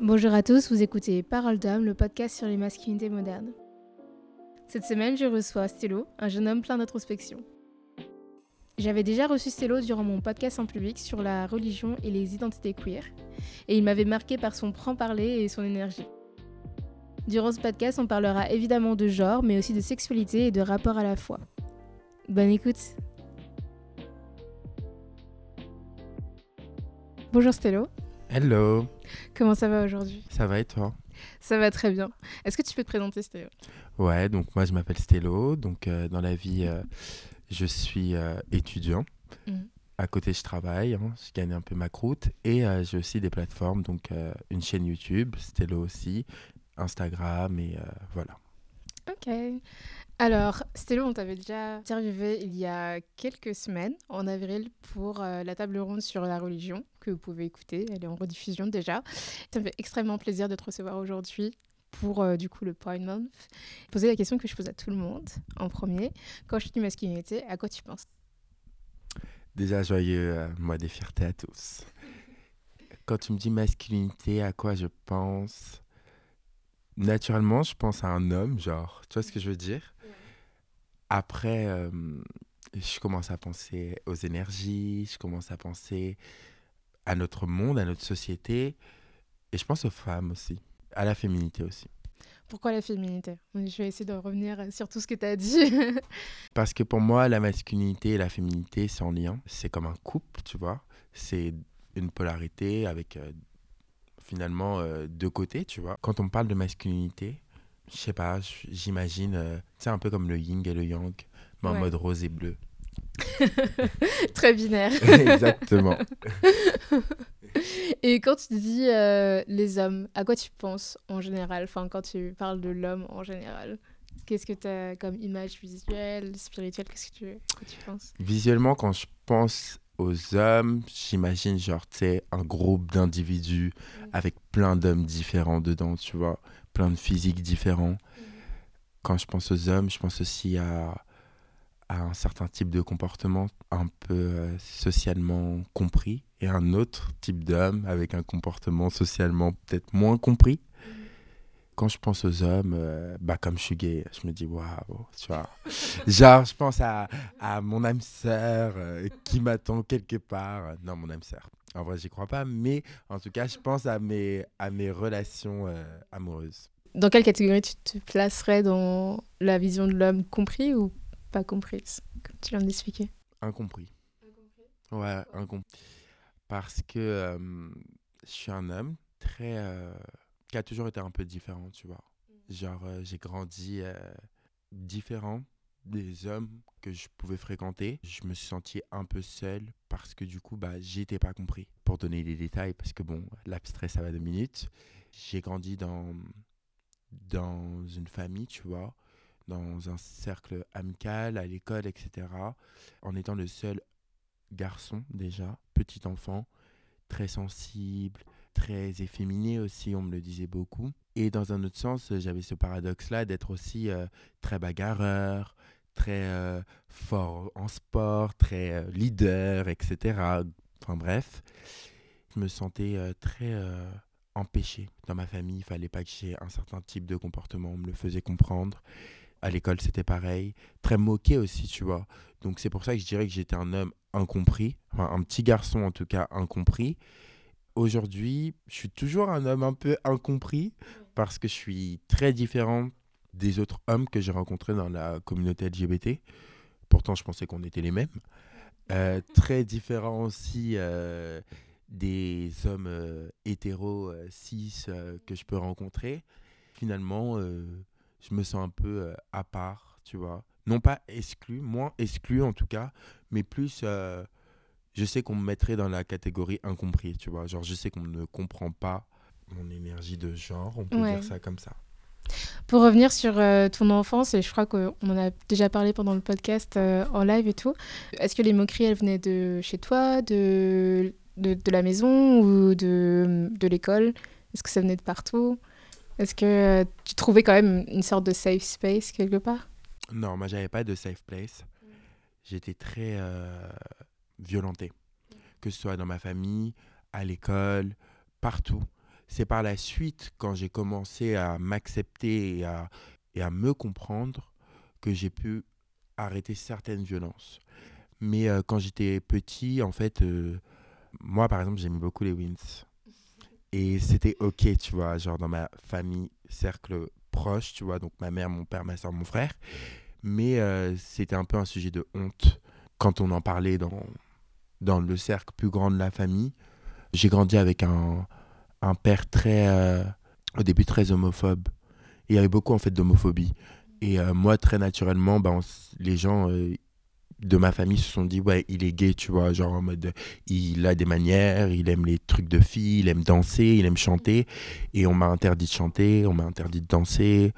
Bonjour à tous, vous écoutez Parole d'homme, le podcast sur les masculinités modernes. Cette semaine, je reçois Stello, un jeune homme plein d'introspection. J'avais déjà reçu Stello durant mon podcast en public sur la religion et les identités queer, et il m'avait marqué par son franc-parler et son énergie. Durant ce podcast, on parlera évidemment de genre, mais aussi de sexualité et de rapport à la foi. Bonne écoute Bonjour Stello. Hello. Comment ça va aujourd'hui? Ça va et toi? Ça va très bien. Est-ce que tu peux te présenter Stello Ouais, donc moi je m'appelle Stello. Donc euh, dans la vie, euh, je suis euh, étudiant. Mmh. À côté, je travaille, hein, je gagne un peu ma croûte. Et j'ai aussi des plateformes, donc une chaîne YouTube, Stello aussi, Instagram et voilà. Ok. Alors, Stello, on t'avait déjà interviewé il y a quelques semaines, en avril, pour euh, la table ronde sur la religion, que vous pouvez écouter. Elle est en rediffusion déjà. Ça me fait extrêmement plaisir de te recevoir aujourd'hui pour euh, du coup le Point Month. Poser la question que je pose à tout le monde en premier. Quand je dis masculinité, à quoi tu penses? Déjà, joyeux euh, mois des fiertés à tous. Quand tu me dis masculinité, à quoi je pense? Naturellement, je pense à un homme, genre, tu vois ce que je veux dire? Après, euh, je commence à penser aux énergies, je commence à penser à notre monde, à notre société, et je pense aux femmes aussi, à la féminité aussi. Pourquoi la féminité? Je vais essayer de revenir sur tout ce que tu as dit. Parce que pour moi, la masculinité et la féminité, c'est en lien. C'est comme un couple, tu vois. C'est une polarité avec euh, finalement euh, deux côtés, tu vois. Quand on parle de masculinité, je sais pas, j'imagine, euh, c'est un peu comme le yin et le yang, mais en mode rose et bleu. Très binaire. Exactement. et quand tu dis euh, les hommes, à quoi tu penses en général? Enfin, quand tu parles de l'homme en général Qu'est-ce que tu as comme image visuelle, spirituelle Qu'est-ce que tu, tu penses? Visuellement, quand je pense aux hommes, j'imagine genre, tu sais, un groupe d'individus avec plein d'hommes différents dedans, tu vois plein de physiques différents. Mhm. Quand je pense aux hommes, je pense aussi à, à un certain type de comportement un peu euh, socialement compris et un autre type d'homme avec un comportement socialement peut-être moins compris. Mhm. Quand je pense aux hommes, euh, bah comme je suis gay, je me dis waouh, tu vois. Genre, je pense à, à mon âme sœur euh, qui m'attend quelque part. Non, mon âme sœur. En vrai, j'y crois pas, mais en tout cas, je pense à mes, à mes relations euh, amoureuses. Dans quelle catégorie tu te placerais dans la vision de l'homme compris ou pas comprise, comme tu viens d'expliquer Incompris. Incompris Ouais, incompris. Parce que euh, je suis un homme très. Euh, qui a toujours été un peu différent, tu vois. Mm. Genre, j'ai grandi différent des hommes que je pouvais fréquenter, je me suis un peu seul parce que du coup, bah, j'étais pas compris. Pour donner les détails, parce que bon, l'abstrait, ça va deux minutes. J'ai grandi dans, dans une famille, tu vois, dans un cercle amical, à l'école, etc. En étant le seul garçon, déjà, petit enfant, très sensible, très efféminé aussi, on me le disait beaucoup. Et dans un autre sens, j'avais ce paradoxe-là d'être aussi euh, très bagarreur, très euh, fort en sport, très euh, leader, etc. Enfin bref, je me sentais euh, très empêché. Dans ma famille, il fallait pas que j'ai un certain type de comportement, on me le faisait comprendre. À l'école, c'était pareil. Très moqué aussi, tu vois. Donc c'est pour ça que je dirais que j'étais un homme incompris, enfin un petit garçon en tout cas incompris. Aujourd'hui, je suis toujours un homme un peu incompris parce que je suis très différent des autres hommes que j'ai rencontrés dans la communauté LGBT. Pourtant, je pensais qu'on était les mêmes. Euh, très différent aussi euh, des hommes euh, hétéros, cis que je peux rencontrer. Finalement, je me sens un peu à part, tu vois. Non pas exclu, moins exclu en tout cas, mais plus je sais qu'on me mettrait dans la catégorie incompris, tu vois. Genre, je sais qu'on ne comprend pas mon énergie de genre, on peut dire ça comme ça. Pour revenir sur euh, ton enfance, et je crois qu'on en a déjà parlé pendant le podcast euh, en live et tout, est-ce que les moqueries, elles venaient de chez toi, de, de, la maison ou de, de l'école? Est-ce que ça venait de partout? Est-ce que euh, tu trouvais quand même une sorte de safe space quelque part? Non, moi, j'avais pas de safe place. J'étais très violenté, que ce soit dans ma famille, à l'école, partout c'est par la suite, quand j'ai commencé à m'accepter et à, me comprendre, que j'ai pu arrêter certaines violences. Mais euh, quand j'étais petit, en fait, euh, moi, par exemple, j'aimais beaucoup les wins. Et c'était OK, tu vois, genre dans ma famille, cercle proche, tu vois, donc ma mère, mon père, ma soeur, mon frère. Mais euh, c'était un peu un sujet de honte quand on en parlait dans le cercle plus grand de la famille. J'ai grandi avec un, un père très, au début, très homophobe. il y avait beaucoup, en fait, d'homophobie. Et moi, très naturellement, ben, les gens, de ma famille se sont dit ouais il est gay tu vois genre en mode il a des manières il aime les trucs de filles il aime danser il aime chanter et on m'a interdit de chanter on m'a interdit de danser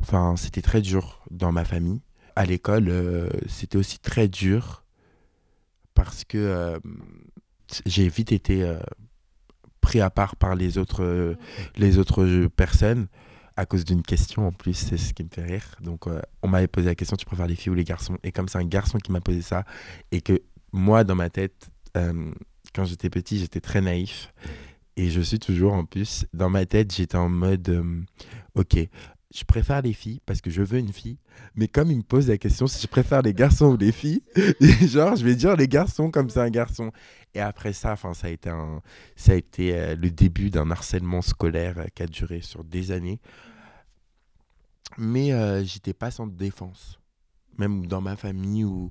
enfin c'était très dur dans ma famille à l'école euh, c'était aussi très dur parce que euh, j'ai vite été euh, pris à part par les autres les autres personnes à cause d'une question en plus, c'est ce qui me fait rire. Donc, euh, on m'avait posé la question tu préfères les filles ou les garçons? Et comme c'est un garçon qui m'a posé ça, et que moi, dans ma tête, euh, quand j'étais petit, j'étais très naïf. Et je suis toujours en plus. Dans ma tête, j'étais en mode euh, ok, je préfère les filles parce que je veux une fille. Mais comme il me pose la question si je préfère les garçons ou les filles, genre, je vais dire les garçons comme c'est un garçon. Et après ça, ça a été, ça a été euh, le début d'un harcèlement scolaire euh, qui a duré sur des années. Mais euh, j'étais pas sans défense. Même dans ma famille ou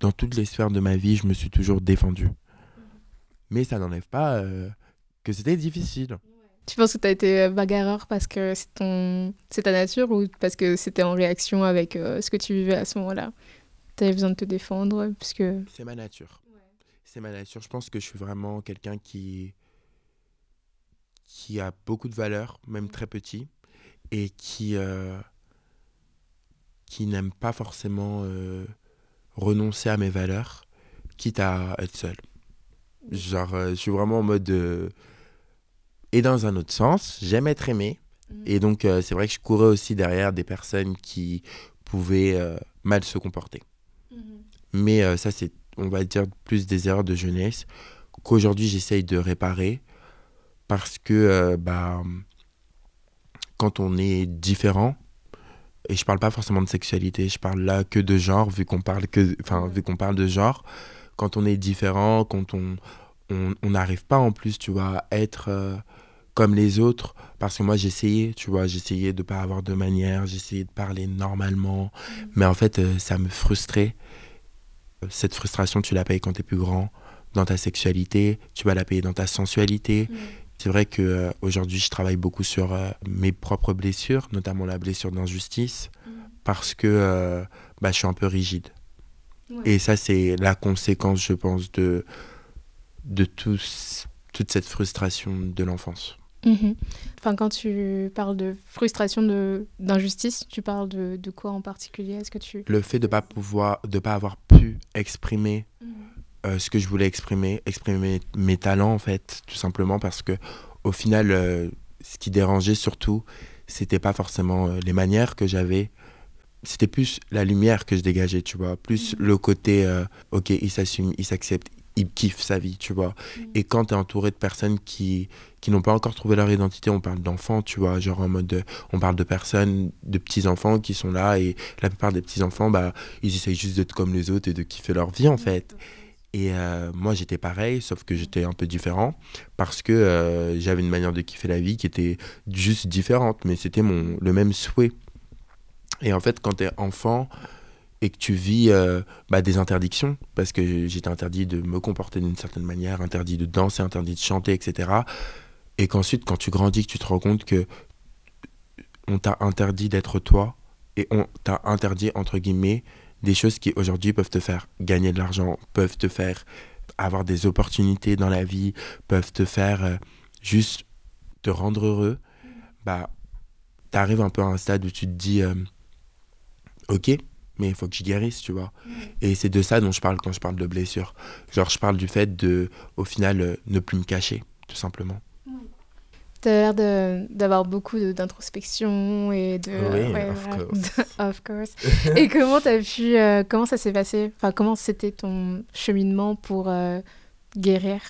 dans toutes les sphères de ma vie, je me suis toujours défendu. Mais ça n'enlève pas que c'était difficile. Tu penses que tu as été bagarreur parce que c'est ton... ta nature ou parce que c'était en réaction avec ce que tu vivais à ce moment-là? Tu avais besoin de te défendre puisque... C'est ma nature c'est ma nature. Je pense que je suis vraiment quelqu'un qui, qui a beaucoup de valeur, même très petit, et qui, euh, qui n'aime pas forcément euh, renoncer à mes valeurs, quitte à être seul. Genre, euh, je suis vraiment en mode. Et dans un autre sens, j'aime être aimé. Mmh. Et donc, c'est vrai que je courais aussi derrière des personnes qui pouvaient mal se comporter. Mmh. Mais ça, c'est on va dire, plus des erreurs de jeunesse qu'aujourd'hui j'essaye de réparer parce que euh, bah, quand on est différent, et je parle pas forcément de sexualité, je parle là que de genre, vu qu'on parle, que, vu qu'on parle de genre, quand on est différent, quand on on n'arrive pas en plus, tu vois, à être euh, comme les autres, parce que moi j'essayais, tu vois, j'essayais de pas avoir de manière, j'essayais de parler normalement, mmh. mais en fait euh, ça me frustrait cette frustration, tu la payes quand tu es plus grand, dans ta sexualité, tu vas la payer dans ta sensualité. Mm. C'est vrai que euh, aujourd'hui, je travaille beaucoup sur mes propres blessures, notamment la blessure d'injustice, mm. parce que bah, je suis un peu rigide. Et ça, c'est la conséquence, je pense, de, de toute cette frustration de l'enfance. Mhm. Enfin, quand tu parles de frustration, d'injustice, tu parles de, de, quoi en particulier? Est-ce que tu le fait de pas pouvoir, de pas avoir pu exprimer mhm. euh, ce que je voulais exprimer, exprimer mes, talents en fait, tout simplement parce que au final, euh, ce qui dérangeait surtout, c'était pas forcément euh, les manières que j'avais, c'était plus la lumière que je dégageais, tu vois, plus mhm. le côté, ok, il s'assume, il s'accepte, il kiffe sa vie, tu vois. Mm. Et quand tu es entouré de personnes qui, qui n'ont pas encore trouvé leur identité, on parle d'enfants, tu vois, genre en mode, on parle de personnes, de petits-enfants qui sont là, et la plupart des petits-enfants, bah, ils essayent juste d'être comme les autres et de kiffer leur vie, en fait. Et euh, moi, j'étais pareil, sauf que j'étais un peu différent, parce que euh, j'avais une manière de kiffer la vie qui était juste différente, mais c'était mon le même souhait. Et en fait, quand tu es enfant, et que tu vis euh, bah, des interdictions, parce que j'étais interdit de me comporter d'une certaine manière, interdit de danser, interdit de chanter, etc. Et qu'ensuite, quand tu grandis, que tu te rends compte que on t'a interdit d'être toi, et on t'a interdit, entre guillemets, des choses qui aujourd'hui peuvent te faire gagner de l'argent, peuvent te faire avoir des opportunités dans la vie, peuvent te faire euh, juste te rendre heureux, bah, arrives un peu à un stade où tu te dis, euh, ok, mais il faut que je guérisse, tu vois. Et c'est de ça dont je parle quand je parle de blessure. Genre, je parle du fait de, au final, euh, ne plus me cacher, tout simplement. Tu as l'air d'avoir beaucoup d'introspection et de... Oui, of course. of course. et comment as pu... Euh, comment ça s'est passé? Enfin, comment c'était ton cheminement pour euh, guérir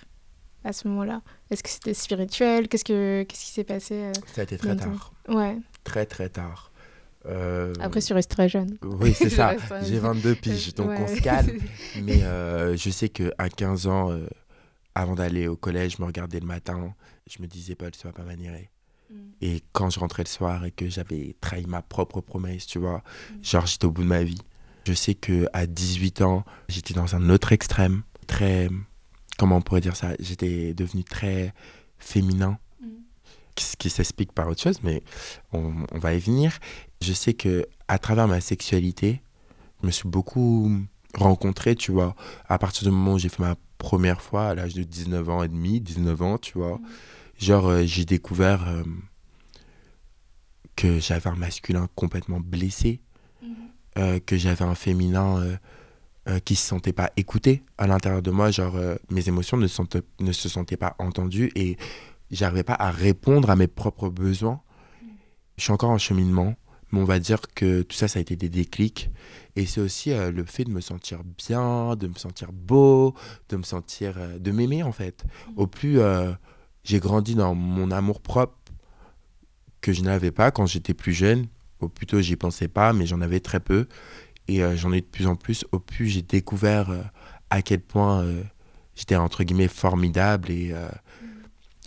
à ce moment-là? Est-ce que c'était spirituel? Qu'est-ce, que, qu'est-ce qui s'est passé euh, Ça a été très tard. Ouais. Très, très tard. Euh, Après, tu restes très jeune. Oui, c'est ça. J'ai 22 piges, donc on se calme. Mais je sais qu'à 15 ans, avant d'aller au collège, je me regardais le matin, je me disais, Paul, ça va pas manier. Mm. Et quand je rentrais le soir et que j'avais trahi ma propre promesse, tu vois, mm. genre j'étais au bout de ma vie. Je sais que à 18 ans, j'étais dans un autre extrême, très comment on pourrait dire ça, j'étais devenu très féminin. Mm. Ce qui s'explique par autre chose, mais on, on, va y venir. Je sais que à travers ma sexualité, je me suis beaucoup rencontré, tu vois, à partir du moment où j'ai fait ma première fois à l'âge de 19 ans et demi, 19 ans, tu vois. Genre, euh, j'ai découvert euh, que j'avais un masculin complètement blessé, mhm. euh, que j'avais un féminin qui se sentait pas écouté à l'intérieur de moi. Genre, mes émotions ne, ne se sentaient pas entendues et j'arrivais pas à répondre à mes propres besoins. Mhm. Je suis encore en cheminement, mais on va dire que tout ça, ça a été des déclics. Et c'est aussi le fait de me sentir bien, de me sentir beau, de me sentir, de m'aimer en fait. Au plus j'ai grandi dans mon amour propre que je n'avais pas quand j'étais plus jeune. Ou plutôt, j'y pensais pas, mais j'en avais très peu. Et euh, j'en ai de plus en plus. Au plus, j'ai découvert euh, à quel point euh, j'étais, entre guillemets, formidable. Et,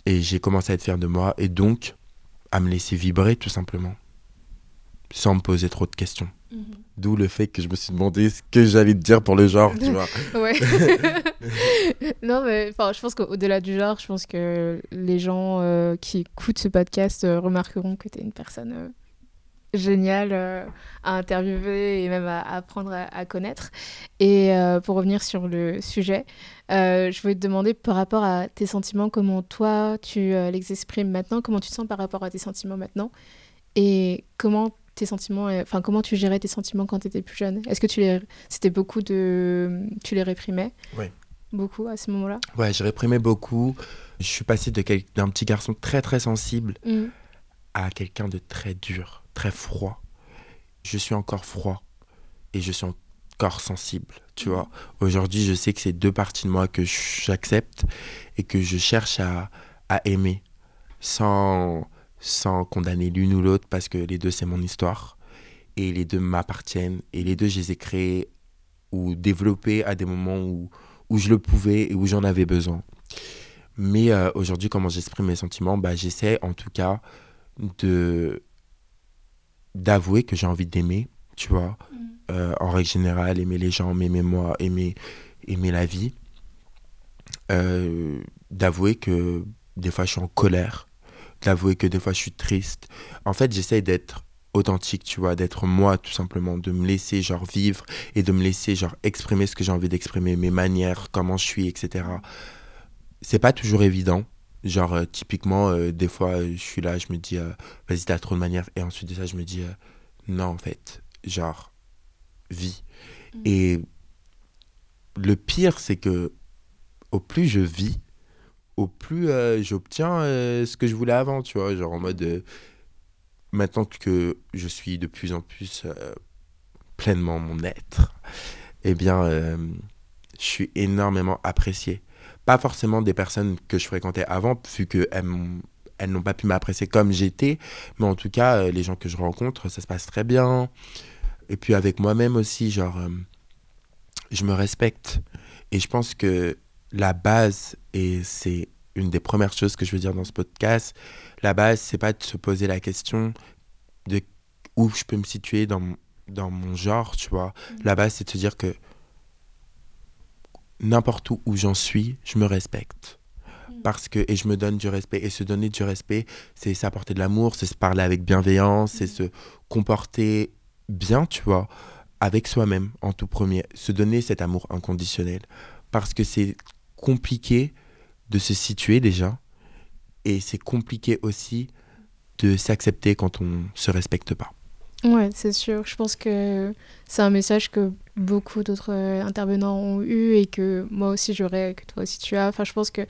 et j'ai commencé à être fier de moi. Et donc, à me laisser vibrer, tout simplement. Sans me poser trop de questions. Mhm. D'où le fait que je me suis demandé ce que j'allais te dire pour le genre, tu vois. ouais. non, mais je pense qu'au-delà du genre, je pense que les gens euh, qui écoutent ce podcast euh, remarqueront que tu es une personne euh, géniale à interviewer et même à, apprendre à, connaître. Et pour revenir sur le sujet, je voulais te demander par rapport à tes sentiments, comment toi tu les exprimes maintenant, comment tu te sens par rapport à tes sentiments maintenant et comment tes sentiments, enfin comment tu gérais tes sentiments quand tu étais plus jeune? Est-ce que tu les, c'était beaucoup de, tu les réprimais? Oui. Beaucoup à ce moment-là? Ouais, je réprimais beaucoup. Je suis passé de d'un petit garçon très très sensible mmh. à quelqu'un de très dur, très froid. Je suis encore froid et je suis encore sensible, tu mmh. vois. Aujourd'hui, je sais que c'est deux parties de moi que j'accepte et que je cherche à, à aimer sans sans condamner l'une ou l'autre parce que les deux, c'est mon histoire. Et les deux m'appartiennent. Et les deux, je les ai créés ou développés à des moments où, où je le pouvais et où j'en avais besoin. Mais euh, aujourd'hui, comment j'exprime mes sentiments? Bah, J'essaie en tout cas de d'avouer que j'ai envie d'aimer, tu vois? Mm. Euh, en règle générale, aimer les gens, aimer moi, aimer, aimer la vie. Euh, d'avouer que des fois je suis en colère, d'avouer que des fois je suis triste. En fait, j'essaie d'être authentique, tu vois, d'être moi tout simplement, de me laisser genre vivre et de me laisser genre exprimer ce que j'ai envie d'exprimer, mes manières, comment je suis, etc. C'est pas toujours évident. Genre, euh, typiquement, euh, des fois, euh, je suis là, je me dis, vas-y, t'as trop de manières. Et ensuite de ça, je me dis, non, en fait, genre, vis. Mm. Et le pire, c'est que au plus je vis, au plus euh, j'obtiens euh, ce que je voulais avant, tu vois. Genre en mode, euh, maintenant que je suis de plus en plus pleinement mon être, eh bien, je suis énormément apprécié. Pas forcément des personnes que je fréquentais avant, vu qu'elles elles n'ont pas pu m'apprécier comme j'étais, mais en tout cas, les gens que je rencontre, ça se passe très bien. Et puis avec moi-même aussi, genre, je me respecte. Et je pense que la base, et c'est une des premières choses que je veux dire dans ce podcast, la base, c'est pas de se poser la question de où je peux me situer dans, dans mon genre, tu vois. Mm. La base, c'est de se dire que n'importe où où j'en suis, je me respecte. Mm. Parce que, et je me donne du respect. Et se donner du respect, c'est s'apporter de l'amour, c'est se parler avec bienveillance, c'est mm. se comporter bien, tu vois, avec soi-même en tout premier. Se donner cet amour inconditionnel. Parce que c'est compliqué de se situer déjà. Et c'est compliqué aussi de s'accepter quand on se respecte pas. Ouais, c'est sûr. Je pense que c'est un message que beaucoup d'autres euh, intervenants ont eu et que moi aussi j'aurais, que toi aussi tu as. Enfin, je pense que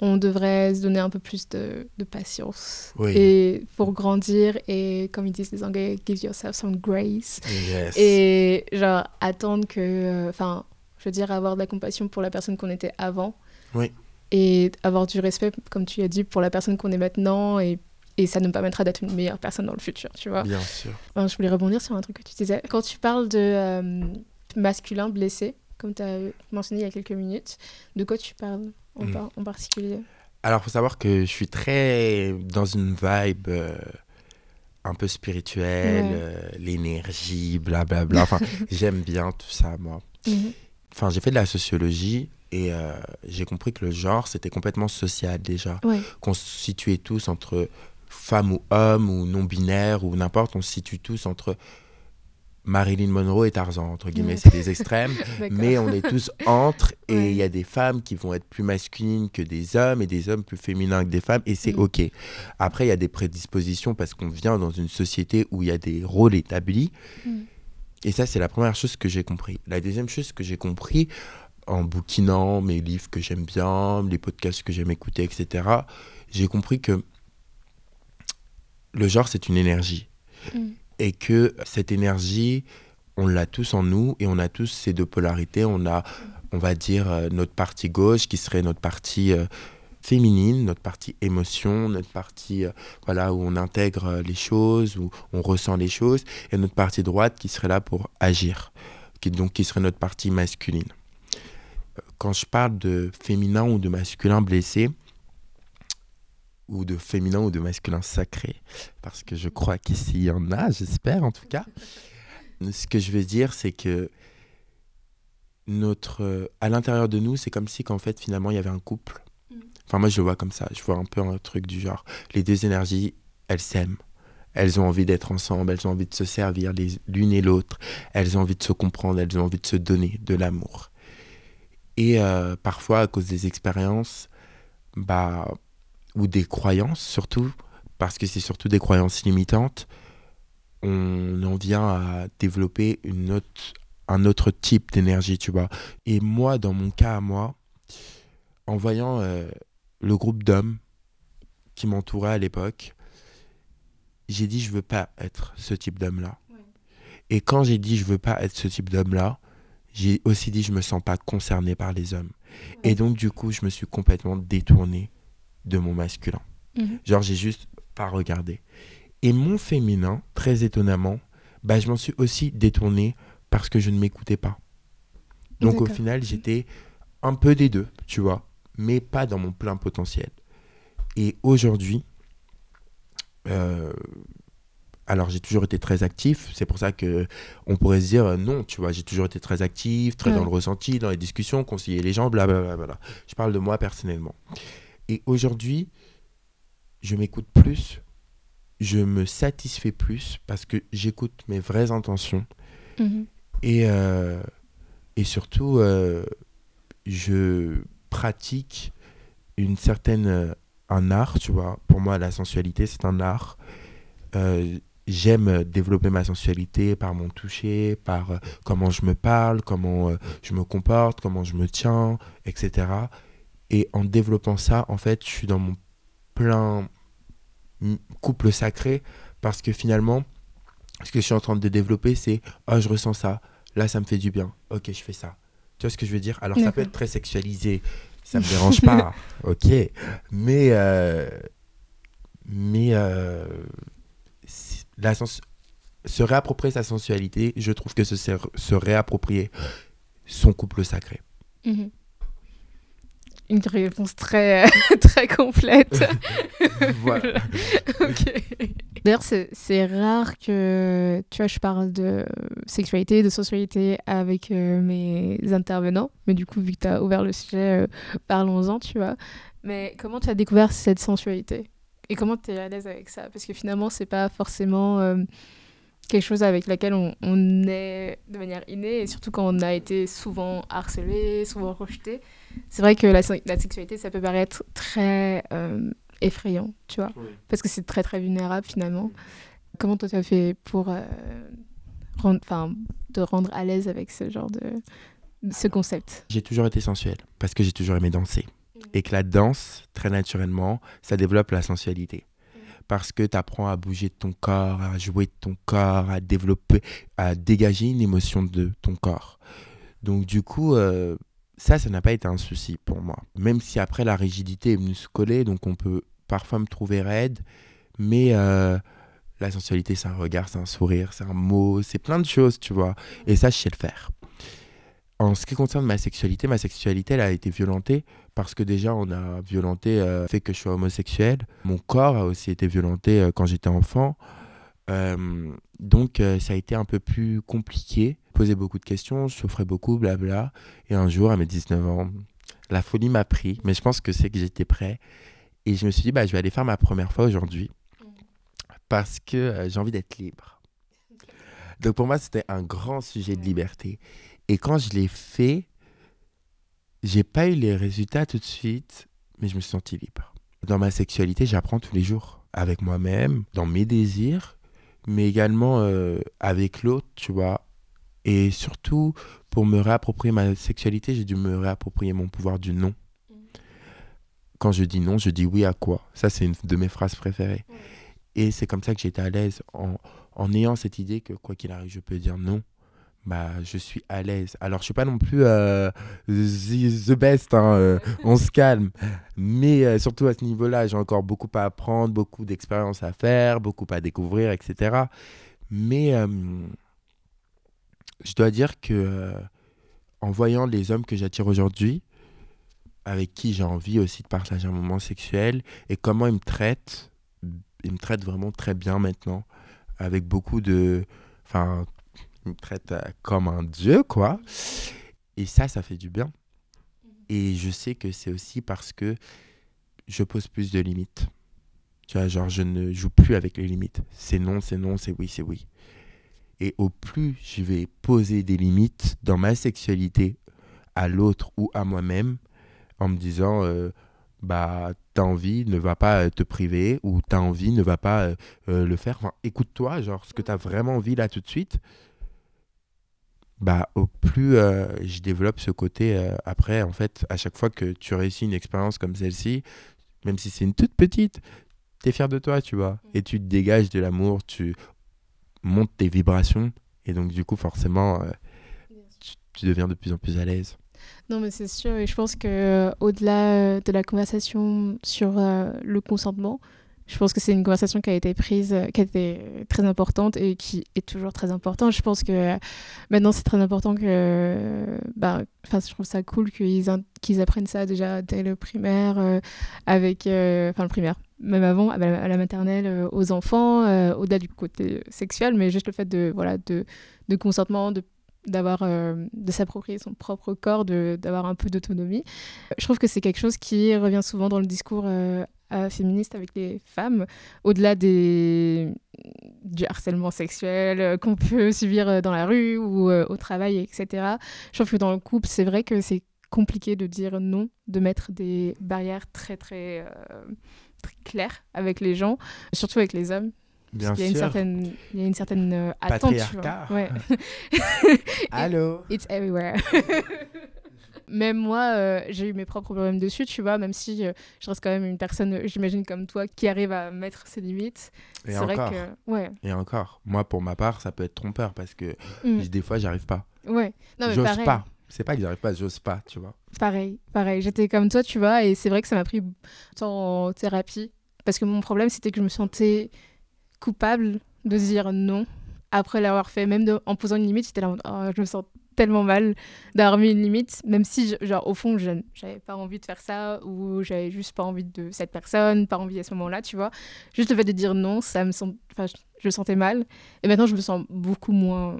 on devrait se donner un peu plus de, de patience et pour grandir et comme ils disent les Anglais, give yourself some grace et genre attendre que, euh, enfin, je veux dire avoir de la compassion pour la personne qu'on était avant. Oui et avoir du respect, comme tu as dit, pour la personne qu'on est maintenant et, et ça nous permettra d'être une meilleure personne dans le futur, tu vois. Bien sûr. je voulais rebondir sur un truc que tu disais. Quand tu parles de euh, masculin blessé, comme tu as mentionné il y a quelques minutes, de quoi tu parles en, hmm. en particulier? Alors, il faut savoir que je suis très dans une vibe... Euh, un peu spirituelle, euh, l'énergie, blablabla. Enfin, j'aime bien tout ça, moi. Mhm. Enfin, j'ai fait de la sociologie et euh, j'ai compris que le genre, c'était complètement social déjà. Qu'on se situait tous entre femmes ou hommes ou non-binaires ou n'importe, on se situe tous entre Marilyn Monroe et Tarzan, entre guillemets, c'est des extrêmes, mais on est tous entre et il y a des femmes qui vont être plus masculines que des hommes et des hommes plus féminins que des femmes et c'est mm. ok. Après, il y a des prédispositions parce qu'on vient dans une société où il y a des rôles établis mm. Et ça, c'est la première chose que j'ai compris. La deuxième chose que j'ai compris en bouquinant mes livres que j'aime bien, les podcasts que j'aime écouter, etc., j'ai compris que le genre, c'est une énergie. Mm et que cette énergie, on l'a tous en nous et on a tous ces deux polarités. On a, on va dire, euh, notre partie gauche qui serait notre partie euh, féminine, notre partie émotion, notre partie euh, voilà où on intègre les choses, où on ressent les choses, et notre partie droite qui serait là pour agir, qui donc qui serait notre partie masculine. Quand je parle de féminin ou de masculin blessé, ou de féminin ou de masculin sacré, parce que je crois qu'ici il y en a, j'espère en tout cas. Ce que je veux dire, c'est que notre, à l'intérieur de nous, c'est comme si qu'en fait finalement il y avait un couple. Enfin moi je le vois comme ça, je vois un peu un truc du genre, les deux énergies, elles s'aiment. Elles ont envie d'être ensemble, elles ont envie de se servir l'une et l'autre, elles ont envie de se comprendre, elles ont envie de se donner de l'amour. Et euh, parfois, à cause des expériences, bah, ou des croyances surtout, parce que c'est surtout des croyances limitantes, on en vient à développer une autre, un autre type d'énergie, tu vois. Et moi, dans mon cas à moi, en voyant euh, le groupe d'hommes qui m'entourait à l'époque, j'ai dit je veux pas être ce type d'homme-là. Et quand j'ai dit je veux pas être ce type d'homme-là, j'ai aussi dit je me sens pas concerné par les hommes. Et donc du coup, je me suis complètement détourné de mon masculin. Mhm. Genre, j'ai juste pas regardé. Et mon féminin, très étonnamment, bah, je m'en suis aussi détourné parce que je ne m'écoutais pas. Donc au final, j'étais un peu des deux, tu vois, mais pas dans mon plein potentiel. Et aujourd'hui, euh, alors j'ai toujours été très actif, c'est pour ça que on pourrait se dire euh, non, tu vois, j'ai toujours été très actif, très dans le ressenti, dans les discussions, conseiller les gens, blablabla. Je parle de moi personnellement. Et aujourd'hui, je m'écoute plus, je me satisfais plus parce que j'écoute mes vraies intentions. Mhm. Et, euh, et surtout, euh, je pratique une certaine, euh, un art, tu vois. Pour moi, la sensualité, c'est un art. J'aime développer ma sensualité par mon toucher, par comment je me parle, comment je me comporte, comment je me tiens, etc. Et en développant ça, en fait, je suis dans mon plein couple sacré parce que finalement, ce que je suis en train de développer, c'est oh, je ressens ça, là, ça me fait du bien, ok, je fais ça. Tu vois ce que je veux dire? Alors, ça peut être très sexualisé, ça me dérange pas, ok, mais, euh, mais euh, la se réapproprier sa sensualité, je trouve que c'est se réapproprier son couple sacré. Mhm une réponse très, très complète. voilà. D'ailleurs, c'est rare que, tu vois, je parle de sexualité, de sensualité avec euh, mes intervenants. Mais du coup, vu que tu as ouvert le sujet, euh, parlons-en, tu vois. Mais comment tu as découvert cette sensualité? Et comment tu es à l'aise avec ça? Parce que finalement, c'est pas forcément euh, quelque chose avec laquelle on, on, est de manière innée, et surtout quand on a été souvent harcelé, souvent rejeté c'est vrai que la, la, sexualité, ça peut paraître très euh, effrayant, tu vois, parce que c'est très très vulnérable finalement. Comment toi tu as fait pour euh, rendre, te rendre à l'aise avec ce genre de ce concept? J'ai toujours été sensuel parce que j'ai toujours aimé danser. Et que la danse, très naturellement, ça développe la sensualité. Parce que tu apprends à bouger de ton corps, à jouer de ton corps, à développer, à dégager une émotion de ton corps. Donc du coup, euh, ça, ça n'a pas été un souci pour moi. Même si après la rigidité est venue se coller, donc on peut parfois me trouver raide, mais euh, la sensualité, c'est un regard, c'est un sourire, c'est un mot, c'est plein de choses, tu vois. Et ça, je sais le faire. En ce qui concerne ma sexualité, ma sexualité, elle a été violentée parce que déjà, on a violenté le euh, fait que je sois homosexuel. Mon corps a aussi été violenté euh, quand j'étais enfant. donc, ça a été un peu plus compliqué posais beaucoup de questions, je souffrais beaucoup, blabla. Et un jour, à mes 19 ans, la folie m'a pris, mais je pense que c'est que j'étais prêt. Et je me suis dit, bah, je vais aller faire ma première fois aujourd'hui parce que euh, j'ai envie d'être libre. Donc pour moi, c'était un grand sujet de liberté. Et quand je l'ai fait, j'ai pas eu les résultats tout de suite, mais je me suis senti libre. Dans ma sexualité, j'apprends tous les jours avec moi-même, dans mes désirs, mais également euh, avec l'autre, tu vois, et surtout, pour me réapproprier ma sexualité, j'ai dû me réapproprier mon pouvoir du non. Mm. Quand je dis non, je dis oui à quoi? Ça, c'est une de mes phrases préférées. Et c'est comme ça que j'étais à l'aise en, en, ayant cette idée que quoi qu'il arrive, je peux dire non. Bah, je suis à l'aise. Alors, je suis pas non plus euh, the, best, hein, euh, on se calme. Mais euh, surtout à ce niveau-là, j'ai encore beaucoup à apprendre, beaucoup d'expériences à faire, beaucoup à découvrir, etc. Mais je dois dire que euh, en voyant les hommes que j'attire aujourd'hui, avec qui j'ai envie aussi de partager un moment sexuel, et comment ils me traitent, ils me traitent vraiment très bien maintenant, avec beaucoup de... Enfin, ils me traitent euh, comme un dieu, quoi. Et ça, ça fait du bien. Et je sais que c'est aussi parce que je pose plus de limites. Tu vois, genre, je ne joue plus avec les limites. C'est non, c'est non, c'est oui, c'est oui. Et au plus je vais poser des limites dans ma sexualité à l'autre ou à moi-même, en me disant, euh, bah, t'as envie, ne va pas euh, te priver, ou t'as envie, ne va pas euh, le faire. écoute-toi, genre, ce que t'as vraiment envie là tout de suite. Bah, au plus je développe ce côté, après, en fait, à chaque fois que tu réussis une expérience comme celle-ci, même si c'est une toute petite, t'es fier de toi, tu vois. Et tu te dégages de l'amour, tu monte tes vibrations. Et donc, du coup, forcément, euh, tu, deviens de plus en plus à l'aise. Non, mais c'est sûr. Et je pense que euh, au-delà euh, de la conversation sur le consentement, je pense que c'est une conversation qui a été prise, qui a été très importante et qui est toujours très importante. Je pense que maintenant, c'est très important que. Bah, je trouve ça cool qu'ils qu'ils apprennent ça déjà dès le primaire, avec. Enfin, le primaire, même avant, à la maternelle, euh, aux enfants, euh, au-delà du côté sexuel, mais juste le fait de, voilà, de, de consentement, de euh, de s'approprier son propre corps d'avoir un peu d'autonomie. Je trouve que c'est quelque chose qui revient souvent dans le discours féministe avec les femmes. Au-delà du harcèlement sexuel qu'on peut subir dans la rue ou au travail etc je trouve que dans le couple c'est vrai que c'est compliqué de dire non de mettre des barrières très très très clair avec les gens, surtout avec les hommes. Bien il y a Une certaine, il y a une certaine euh, attente. Tu. Ouais. Allô It's everywhere. même moi, euh, j'ai eu mes propres problèmes dessus, tu vois, même si euh, je reste quand même une personne, j'imagine, comme toi, qui arrive à mettre ses limites. Et encore. Vrai que... ouais. Et encore. Moi, pour ma part, ça peut être trompeur parce que mm. des fois, j'arrive pas. Ouais. Non, mais J'ose pas. C'est pas que j'arrive pas, j'ose pas, tu vois. Pareil, pareil. J'étais comme toi, tu vois, et c'est vrai que ça m'a pris temps en thérapie. Parce que mon problème, c'était que je me sentais coupable de dire non après l'avoir fait. Même en posant une limite, j'étais là, oh, je me sens tellement mal d'avoir mis une limite, même si, genre, au fond, je n'avais pas envie de faire ça, ou j'avais juste pas envie de cette personne, pas envie à ce moment-là, tu vois. Juste le fait de dire non, ça me sent... enfin, je, je sentais mal. Et maintenant, je me sens beaucoup moins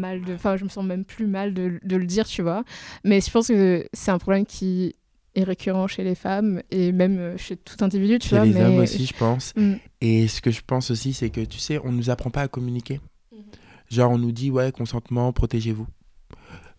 mal de enfin je me sens même plus mal de, de, le dire tu vois mais je pense que c'est un problème qui est récurrent chez les femmes et même euh, chez tout individu tu chez vois les hommes aussi je pense mm. et ce que je pense aussi c'est que tu sais on nous apprend pas à communiquer mm. genre on nous dit ouais consentement protégez-vous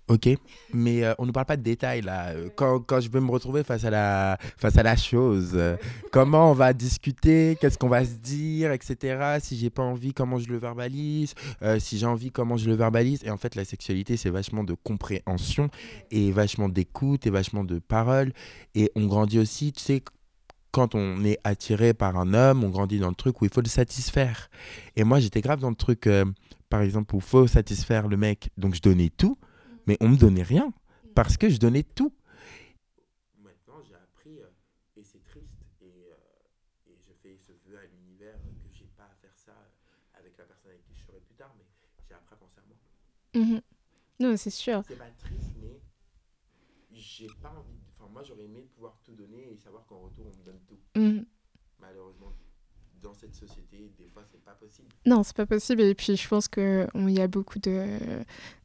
Ok, mais euh, on ne parle pas de détails là. Euh, quand, je veux me retrouver face à la, chose, euh, comment on va discuter, qu'est-ce qu'on va se dire, etc. Si j'ai pas envie, comment je le verbalise? si j'ai envie, comment je le verbalise? Et en fait, la sexualité, c'est vachement de compréhension et vachement d'écoute et vachement de parole. Et on grandit aussi, tu sais, quand on est attiré par un homme, on grandit dans le truc où il faut le satisfaire. Et moi, j'étais grave dans le truc, par exemple, où il faut satisfaire le mec. Donc, je donnais tout mais on me donnait rien. parce que je donnais tout. Maintenant, j'ai appris, euh, et c'est triste, et, euh, et, je fais ce vœu à l'univers que j'ai pas à faire ça avec la personne avec qui je serai plus tard, mais j'ai appris à penser à moi. Mhm. Non, c'est sûr. C'est pas triste, mais j'ai pas envie. Enfin, moi, j'aurais aimé pouvoir tout donner et savoir qu'en retour, on me donne tout. Mhm. Malheureusement, dans cette société, pas possible. Non, c'est pas possible. Et puis, je pense qu'il y a beaucoup de,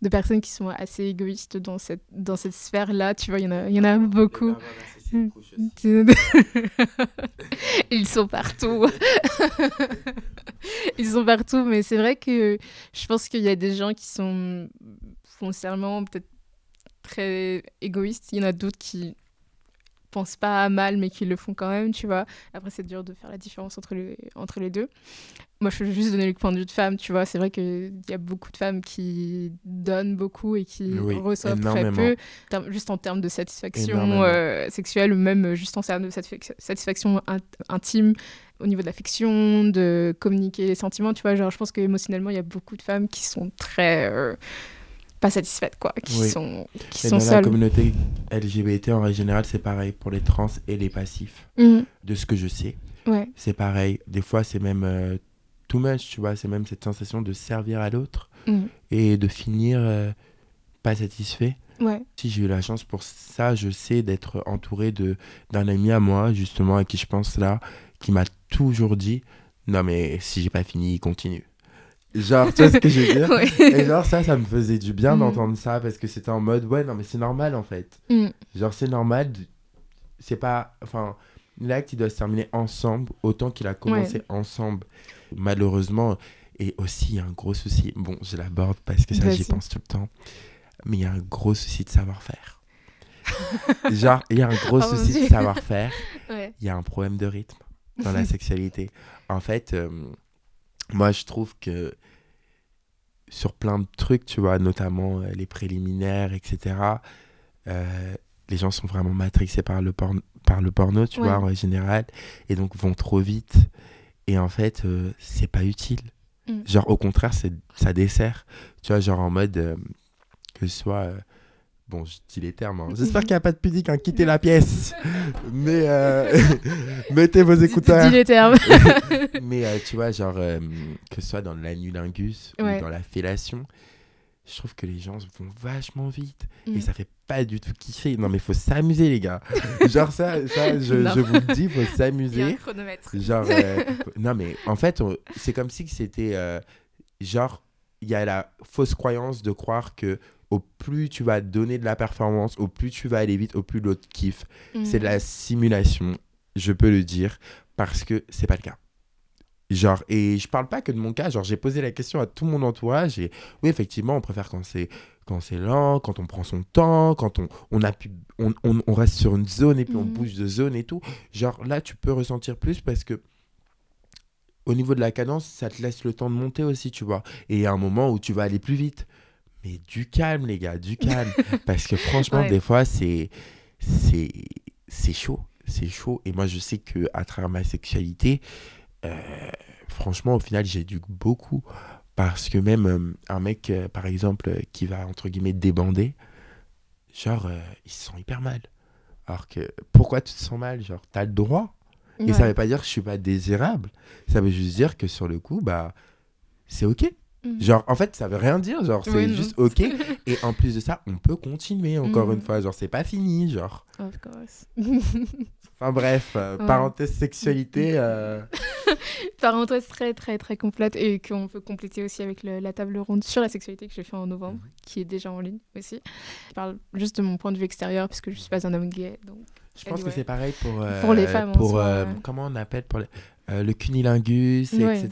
de personnes qui sont assez égoïstes dans cette, dans cette sphère-là. Tu vois, il y en a, il y en a beaucoup. Ils sont partout. Ils sont partout. Mais c'est vrai que je pense qu'il y a des gens qui sont foncièrement peut-être très égoïstes. Il y en a d'autres qui pensent pas à mal, mais qui le font quand même, tu vois. Après, c'est dur de faire la différence entre les, entre les deux. Moi, je veux juste donner le point de vue de femme, tu vois. C'est vrai qu'il y a beaucoup de femmes qui donnent beaucoup et qui reçoivent très peu, juste en termes de satisfaction euh, sexuelle, ou même juste en termes de satisfaction intime au niveau de l'affection, de communiquer les sentiments, tu vois. Genre, je pense qu'émotionnellement, il y a beaucoup de femmes qui sont très... Euh, pas satisfaites, quoi, qui sont, qui sont dans la communauté LGBT, en général, c'est pareil pour les trans et les passifs. Mmh. De ce que je sais, ouais. c'est pareil. Des fois, c'est même euh, too much, tu vois. C'est même cette sensation de servir à l'autre mmh. et de finir euh, pas satisfait. Ouais. Si j'ai eu la chance pour ça, je sais d'être entouré d'un ami à moi, justement, à qui je pense là, qui m'a toujours dit Non, mais si j'ai pas fini, continue. Genre, tu vois ce que je veux dire? Et genre, ça, ça me faisait du bien mm. d'entendre ça parce que c'était en mode, ouais, non, mais c'est normal en fait. Mm. Genre, c'est normal. C'est pas. Enfin, l'acte, il doit se terminer ensemble autant qu'il a commencé ensemble. Malheureusement, et aussi, il y a un gros souci. Bon, je l'aborde parce que ça, j'y pense tout le temps. Mais il y a un gros souci de savoir-faire. genre, il y a un gros oh souci de savoir-faire. Il y a un problème de rythme dans la sexualité. En fait. Euh, moi, je trouve que sur plein de trucs, tu vois, notamment euh, les préliminaires, etc., euh, les gens sont vraiment matrixés par le, porno, par le porno, tu vois, en général, et donc vont trop vite. Et en fait, euh, c'est pas utile. Mm. Genre, au contraire, ça dessert. Tu vois, genre en mode que ce soit Bon, je dis les termes. Hein. J'espère qu'il n'y a pas de pudique, hein. quittez la pièce. Mais euh, mettez vos écouteurs. Dis les termes. Mais euh, tu vois, genre, euh, que ce soit dans l'anulingus ou dans la fellation, je trouve que les gens vont vachement vite. Et mm. ça fait pas du tout kiffer. Non, mais il faut s'amuser, les gars. genre, ça, ça je, je, vous le dis, il faut s'amuser. Il y a un chronomètre. Genre, non, mais en fait, c'est comme si c'était. genre, il y a la fausse croyance de croire que au plus tu vas donner de la performance, au plus tu vas aller vite, au plus l'autre kiffe. C'est de la mhm. simulation, je peux le dire, parce que c'est pas le cas. Genre, et je parle pas que de mon cas, genre j'ai posé la question à tout mon entourage et oui, effectivement, on préfère quand c'est quand c'est lent, quand on prend son temps, quand on, on, on, on, reste sur une zone et puis on mhm. bouge de zone et tout. Genre là, tu peux ressentir plus parce que au niveau de la cadence, ça te laisse le temps de monter aussi, tu vois. Et il y a un moment où tu vas aller plus vite mais du calme, les gars, du calme. Parce que franchement, des fois, c'est, c'est, c'est chaud. C'est chaud. Et moi, je sais que à travers ma sexualité, euh, franchement, au final, dû beaucoup. Parce que même euh, un mec, euh, par exemple, qui va, entre guillemets, débander, genre, il se sent hyper mal. Alors que, pourquoi tu te sens mal? Genre, t'as le droit. Et ça veut pas dire que je suis pas désirable. Ça veut juste dire que sur le coup, bah, c'est OK. Mhm. Genre, en fait, ça veut rien dire. Genre, c'est juste OK. Et en plus de ça, on peut continuer encore une mhm. fois. Genre, c'est pas fini. Genre. Of course. enfin, bref, euh, parenthèse sexualité. Euh. parenthèse très, très, très complète. Et qu'on peut compléter aussi avec la table ronde sur la sexualité que j'ai fait en novembre, mhm. qui est déjà en ligne aussi. Je parle juste de mon point de vue extérieur, puisque je suis pas un homme gay. Donc, je pense que c'est pareil pour, pour les euh, femmes. Pour, comment on appelle pour les euh, le cunilingus, etc.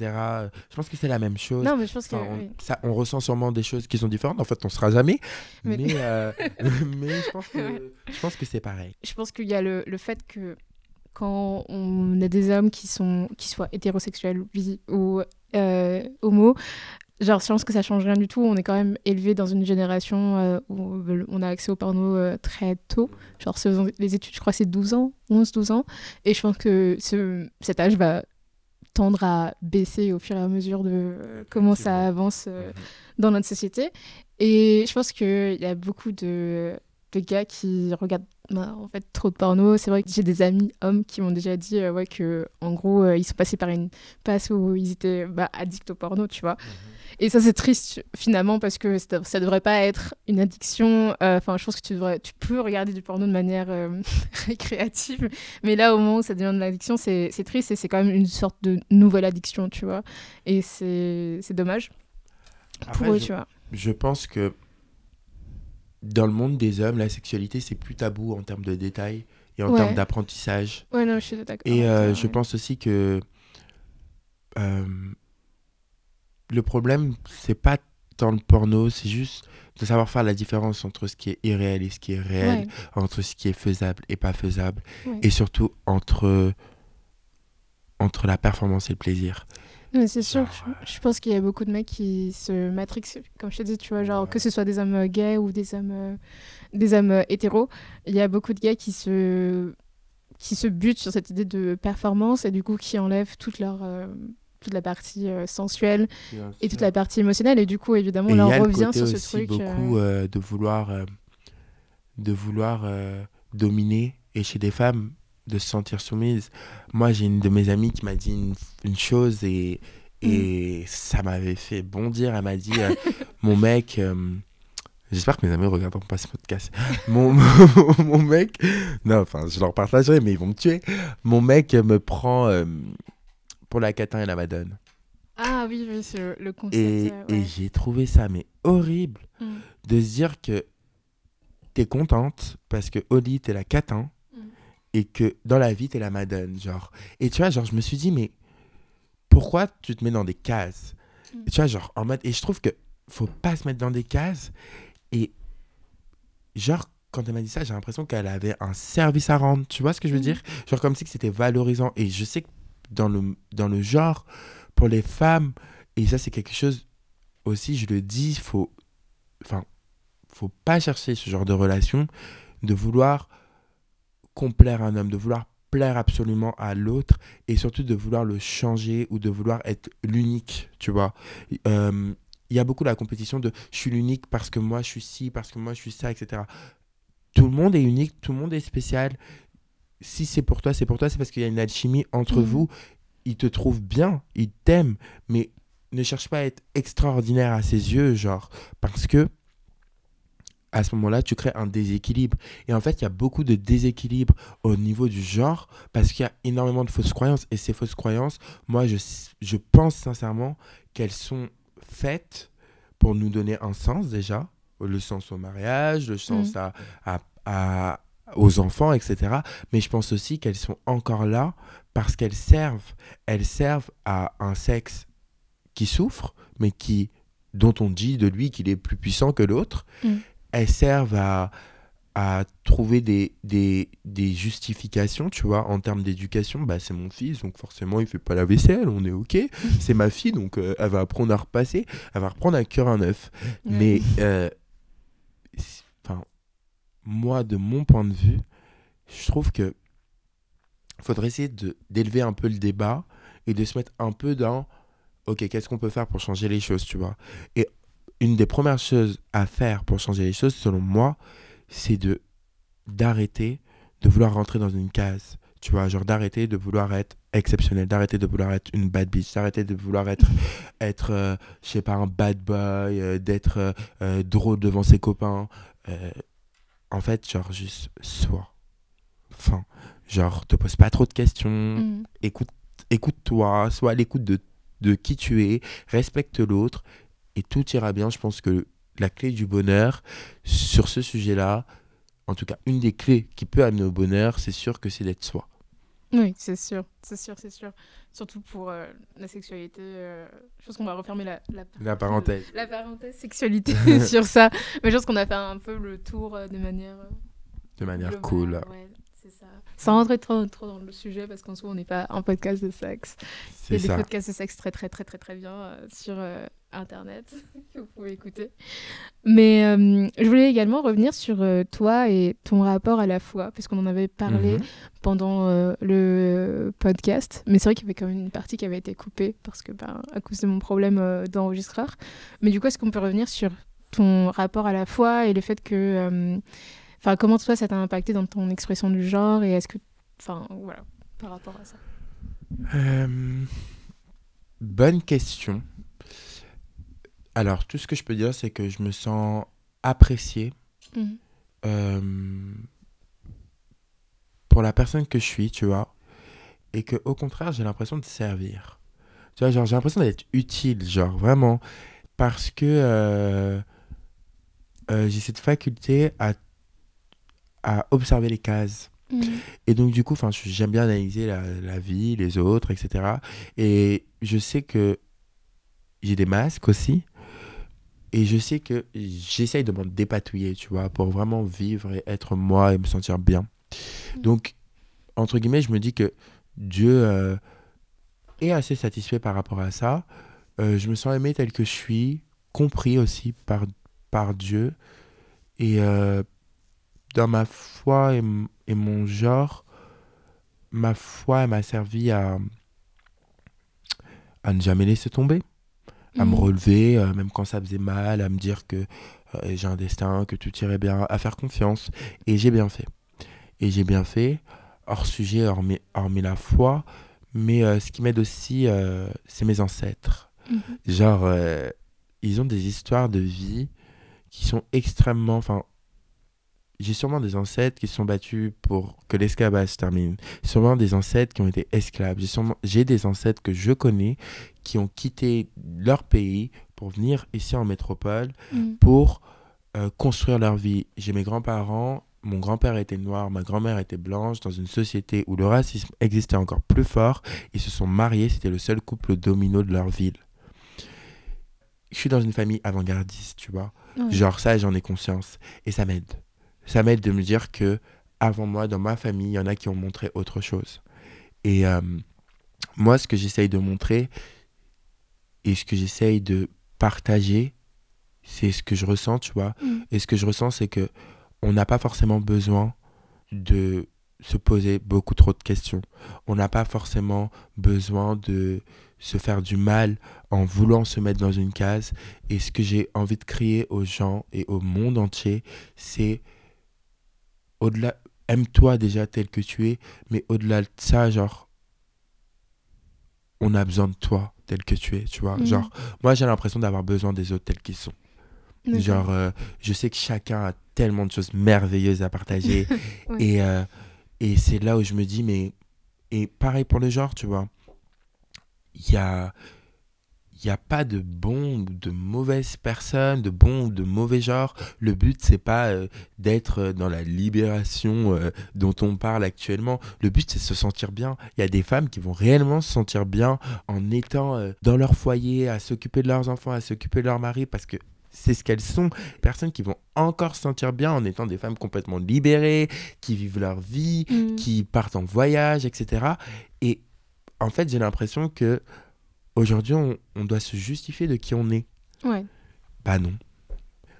Je pense que c'est la même chose. Non, mais je pense que, on, ça, on ressent sûrement des choses qui sont différentes. En fait, on ne sera jamais. Mais, mais, euh, je pense que, je pense que c'est pareil. Je pense qu'il y a le, le, fait que quand on a des hommes qui, sont, qui soient hétérosexuels ou euh, homo, Genre, je pense que ça change rien du tout. On est quand même élevé dans une génération euh, où on a accès au porno euh, très tôt. Genre, les études, je crois, c'est 12 ans, 11-12 ans. Et je pense que ce, cet âge va tendre à baisser au fur et à mesure de euh, comment ça avance dans notre société. Et je pense qu'il y a beaucoup de de gars qui regardent bah, en fait trop de porno. C'est vrai que j'ai des amis hommes qui m'ont déjà dit euh, ouais, que en gros euh, ils sont passés par une passe où ils étaient bah, addicts au porno, tu vois. Mhm. Et ça c'est triste finalement parce que ça, ne devrait pas être une addiction. Euh, enfin, je pense que tu devrais, tu peux regarder du porno de manière récréative, mais là au moment où ça devient de l'addiction, c'est triste et c'est quand même une sorte de nouvelle addiction, tu vois. Et c'est dommage pour eux, tu vois. Je pense que dans le monde des hommes, la sexualité, c'est plus tabou en termes de détails et en termes d'apprentissage. Ouais, non, je suis d'accord. Et euh, je pense aussi que euh, le problème, c'est pas tant le porno, c'est juste de savoir faire la différence entre ce qui est irréel et ce qui est réel, entre ce qui est faisable et pas faisable, et surtout entre, entre la performance et le plaisir c'est sûr, je, pense qu'il y a beaucoup de mecs qui se matrixent, comme je te dis, tu vois, genre que ce soit des hommes euh, gays ou des hommes, euh, des hommes euh, hétéros, il y a beaucoup de gars qui se, qui se butent sur cette idée de performance et du coup qui enlèvent toute leur, toute la partie sensuelle et toute la partie émotionnelle. Et du coup évidemment on leur revient sur ce truc. beaucoup de vouloir, de vouloir dominer et chez des femmes de se sentir soumise. Moi, j'ai une de mes amies qui m'a dit une, chose et, et mm. ça m'avait fait bondir. Elle m'a dit euh, Mon mec. Euh, j'espère que mes amis ne regarderont pas ce podcast. Mon, mon, mec. Non, enfin, je leur partagerai, mais ils vont me tuer. Mon mec me prend euh, pour la catin et la madone. Ah oui, oui c'est le concept. Et, et j'ai trouvé ça, mais horrible, mm. de se dire que t'es contente parce que Oli, t'es la catin et que dans la vie, t'es la madone, genre. Et tu vois, genre, je me suis dit, mais pourquoi tu te mets dans des cases? Mm. Tu vois, genre, en mode. Et je trouve que faut pas se mettre dans des cases. Et genre, quand elle m'a dit ça, j'ai l'impression qu'elle avait un service à rendre. Tu vois ce que je veux mm. dire? Genre, comme si c'était valorisant. Et je sais que dans le, dans le genre, pour les femmes, et ça, c'est quelque chose aussi, je le dis, faut. Enfin, faut pas chercher ce genre de relation, de vouloir complaire un homme, de vouloir plaire absolument à l'autre et surtout de vouloir le changer ou de vouloir être l'unique, tu vois. Euh, il y a beaucoup la compétition de je suis l'unique parce que moi je suis ci, parce que moi je suis ça, etc. Tout le monde est unique, tout le monde est spécial. Si c'est pour toi, c'est pour toi, c'est parce qu'il y a une alchimie entre mmh. vous. Il te trouve bien, il t'aime, mais ne cherche pas à être extraordinaire à ses yeux, genre, parce que à ce moment-là, tu crées un déséquilibre. Et en fait, il y a beaucoup de déséquilibre au niveau du genre parce qu'il y a énormément de fausses croyances. Et ces fausses croyances, moi, je, je pense sincèrement qu'elles sont faites pour nous donner un sens déjà, le sens au mariage, le sens mmh. à, à, aux enfants, etc. Mais je pense aussi qu'elles sont encore là parce qu'elles servent. Elles servent à un sexe qui souffre, mais qui dont on dit de lui qu'il est plus puissant que l'autre. Mmh elles servent à, à trouver des, des, des, justifications, tu vois, en termes d'éducation. Bah, c'est mon fils, donc forcément, il fait pas la vaisselle, on est OK. c'est ma fille, donc euh, elle va apprendre à repasser, elle va reprendre un cœur à neuf. Mais, euh, moi, de mon point de vue, je trouve que faudrait essayer d'élever un peu le débat et de se mettre un peu dans, OK, qu'est-ce qu'on peut faire pour changer les choses, tu vois. Et une des premières choses à faire pour changer les choses, selon moi, c'est de d'arrêter de vouloir rentrer dans une case. Tu vois, genre d'arrêter de vouloir être exceptionnel, d'arrêter de vouloir être une bad bitch, d'arrêter de vouloir être, être euh, je sais pas, un bad boy, euh, d'être euh, drôle devant ses copains. en fait, genre, juste sois. Enfin, genre, te pose pas trop de questions, mm. écoute, écoute-toi, sois à l'écoute de, de qui tu es, respecte l'autre et tout ira bien. Je pense que la clé du bonheur sur ce sujet-là, en tout cas une des clés qui peut amener au bonheur, c'est sûr que c'est d'être soi. Oui, c'est sûr, c'est sûr, c'est sûr. Surtout pour euh, la sexualité. Euh, je pense qu'on va refermer la, la, parenthèse. La parenthèse sexualité sur ça. Mais je pense qu'on a fait un peu le tour euh, de manière. de manière cool. C'est ça. Sans rentrer trop, trop dans le sujet, parce qu'en soi, on n'est pas un podcast de sexe. Il y a des podcasts de sexe très, très, très, très, très bien sur Internet que vous pouvez écouter. Mais euh, je voulais également revenir sur euh, toi et ton rapport à la foi, puisqu'on en avait parlé mhm. pendant euh, le podcast. Mais c'est vrai qu'il y avait quand même une partie qui avait été coupée parce que, ben, à cause de mon problème d'enregistreur. Mais du coup, est-ce qu'on peut revenir sur ton rapport à la foi et le fait que Enfin, comment toi, ça t'a impacté dans ton expression du genre et est-ce que. Enfin, voilà, par rapport à ça? Euh, bonne question. Alors, tout ce que je peux dire, c'est que je me sens apprécié Mhm. euh, pour la personne que je suis, tu vois. Et que, au contraire, j'ai l'impression de servir. Tu vois, genre, j'ai l'impression d'être utile, genre, vraiment. Parce que euh, euh, j'ai cette faculté à, à observer les cases. Mhm. Et donc, du coup, j'aime bien analyser la, la vie, les autres, etc. Et je sais que j'ai des masques aussi. Et je sais que j'essaye de m'en dépatouiller, tu vois, pour vraiment vivre et être moi et me sentir bien. Mm. Donc, entre guillemets, je me dis que Dieu euh, est assez satisfait par rapport à ça. Euh, je me sens aimé tel que je suis, compris aussi par, par Dieu. Et euh, dans ma foi et, et mon genre, ma foi m'a servi à, à ne jamais laisser tomber, à me Mhm. relever, euh, même quand ça faisait mal, à me dire que euh, j'ai un destin, que tout irait bien, à faire confiance. Et j'ai bien fait. Et j'ai bien fait, hors sujet, hormis, hormis la foi. Mais euh, ce qui m'aide aussi, c'est mes ancêtres. Mhm. Genre, ils ont des histoires de vie qui sont extrêmement. Enfin, j'ai sûrement des ancêtres qui se sont battus pour que l'esclavage se termine. Sûrement des ancêtres qui ont été esclaves. J'ai sûrement- J'ai des ancêtres que je connais qui ont quitté leur pays pour venir ici en métropole Mhm. pour euh, construire leur vie. J'ai mes grands-parents, mon grand-père était noir, ma grand-mère était blanche, dans une société où le racisme existait encore plus fort. Ils se sont mariés, c'était le seul couple domino de leur ville. Je suis dans une famille avant-gardiste, tu vois. Ouais. Genre ça, j'en ai conscience. Et ça m'aide. Ça m'aide de me dire que avant moi, dans ma famille, il y en a qui ont montré autre chose. Et euh, moi, ce que j'essaye de montrer et ce que j'essaye de partager, c'est ce que je ressens, tu vois. Mhm. Et ce que je ressens, c'est que on n'a pas forcément besoin de se poser beaucoup trop de questions. On n'a pas forcément besoin de se faire du mal en voulant se mettre dans une case. Et ce que j'ai envie de crier aux gens et au monde entier, c'est au-delà, aime-toi déjà tel que tu es, mais au-delà de ça, genre, on a besoin de toi tel que tu es, tu vois. Mhm. Genre, moi j'ai l'impression d'avoir besoin des autres tels qu'ils sont. Genre, euh, je sais que chacun a tellement de choses merveilleuses à partager. Ouais. Et, euh, et c'est là où je me dis, mais. Et pareil pour le genre, tu vois. Il y a. Il n'y a pas de bon ou de mauvaise personne, de bon ou de mauvais genre. Le but, c'est pas euh, d'être euh, dans la libération euh, dont on parle actuellement. Le but, c'est de se sentir bien. Il y a des femmes qui vont réellement se sentir bien en étant euh, dans leur foyer, à s'occuper de leurs enfants, à s'occuper de leur mari, parce que c'est ce qu'elles sont. Personnes qui vont encore se sentir bien en étant des femmes complètement libérées, qui vivent leur vie, Mhm. qui partent en voyage, etc. Et en fait, j'ai l'impression que aujourd'hui, on, on doit se justifier de qui on est. Ouais. Bah non.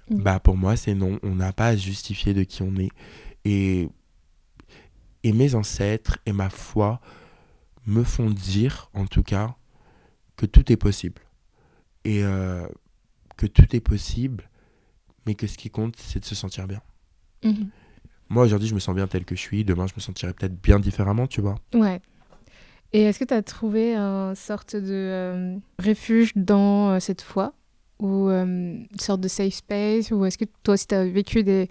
Mm. Bah pour moi, c'est non. On n'a pas à se justifier de qui on est. Et, et mes ancêtres et ma foi me font dire, en tout cas, que tout est possible. Et euh, que tout est possible, mais que ce qui compte, c'est de se sentir bien. Mhm. Moi, aujourd'hui, je me sens bien tel que je suis. Demain, je me sentirai peut-être bien différemment, tu vois. Ouais. Et est-ce que tu as trouvé une sorte de euh, refuge dans euh, cette foi Ou euh, une sorte de safe space Ou est-ce que toi aussi tu as vécu des,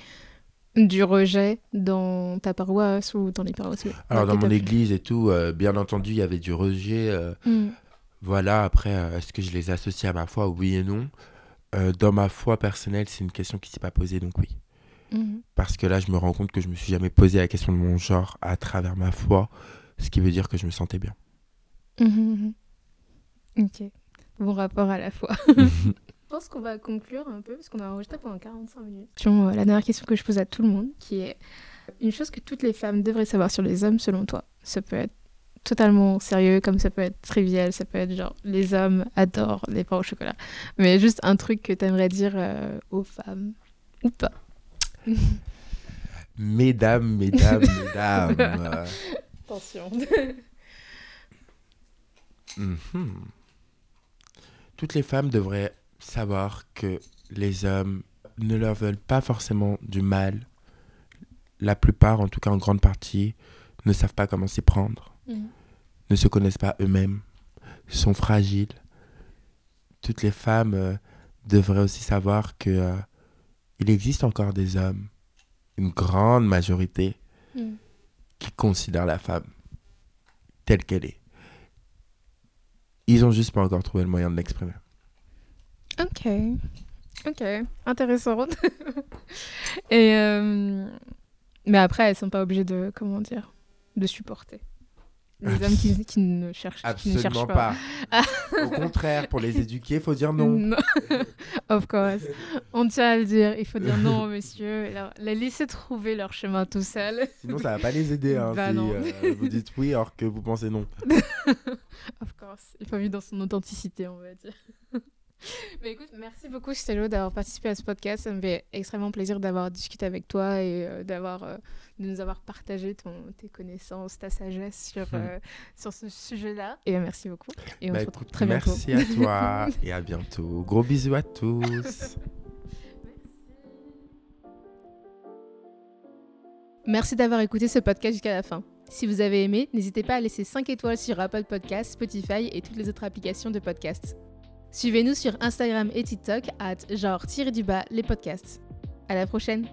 du rejet dans ta paroisse ou dans les paroisses Alors, dans mon église et tout, euh, bien entendu, il y avait du rejet. euh, Mm. Voilà, après, euh, est-ce que je les associe à ma foi Oui et non? Euh, dans ma foi personnelle, c'est une question qui s'est pas posée, donc oui. Mhm. Parce que là, je me rends compte que je me suis jamais posé la question de mon genre à travers ma foi, ce qui veut dire que je me sentais bien. Ok. Bon rapport à la foi. Je pense qu'on va conclure un peu parce qu'on a enregistré pendant 45 minutes. Euh, la dernière question que je pose à tout le monde, qui est une chose que toutes les femmes devraient savoir sur les hommes selon toi. Ça peut être totalement sérieux, comme ça peut être trivial, ça peut être genre les hommes adorent les pains au chocolat. Mais juste un truc que tu aimerais dire euh, aux femmes ou pas. Mesdames, mesdames, mesdames. Attention. mhm. Toutes les femmes devraient savoir que les hommes ne leur veulent pas forcément du mal. la plupart, en tout cas en grande partie, ne savent pas comment s'y prendre, mm. ne se connaissent pas eux-mêmes, sont fragiles. Toutes les femmes euh, devraient aussi savoir que euh, il existe encore des hommes, une grande majorité, mm. Qui considèrent la femme telle qu'elle est. Ils ont juste pas encore trouvé le moyen de l'exprimer. Ok. Ok. Intéressant. Et euh, mais après, elles sont pas obligées de comment dire, de supporter. Les hommes qui, ne cherchent, Absolument qui ne cherchent pas. Au contraire, pour les éduquer, il faut dire non. of course. On tient à le dire. Il faut dire non, monsieur. Alors, les laisser trouver leur chemin tout seul. Sinon, ça va pas les aider hein, bah si euh, vous dites oui alors que vous pensez non. of course. Il faut vivre dans son authenticité, on va dire. Mais écoute, merci beaucoup Stello d'avoir participé à ce podcast. Ça me fait extrêmement plaisir d'avoir discuté avec toi et euh, d'avoir, euh, de nous avoir partagé ton, tes connaissances, ta sagesse sur, hmm. euh, sur ce sujet-là. Et merci beaucoup. Et on bah se retrouve très bientôt. Merci à toi et à bientôt. Gros bisous à tous. Merci d'avoir écouté ce podcast jusqu'à la fin. Si vous avez aimé, n'hésitez pas à laisser 5 étoiles sur Apple Podcasts, Spotify et toutes les autres applications de podcast. Suivez-nous sur Instagram et TikTok à genre du bas les podcasts. À la prochaine!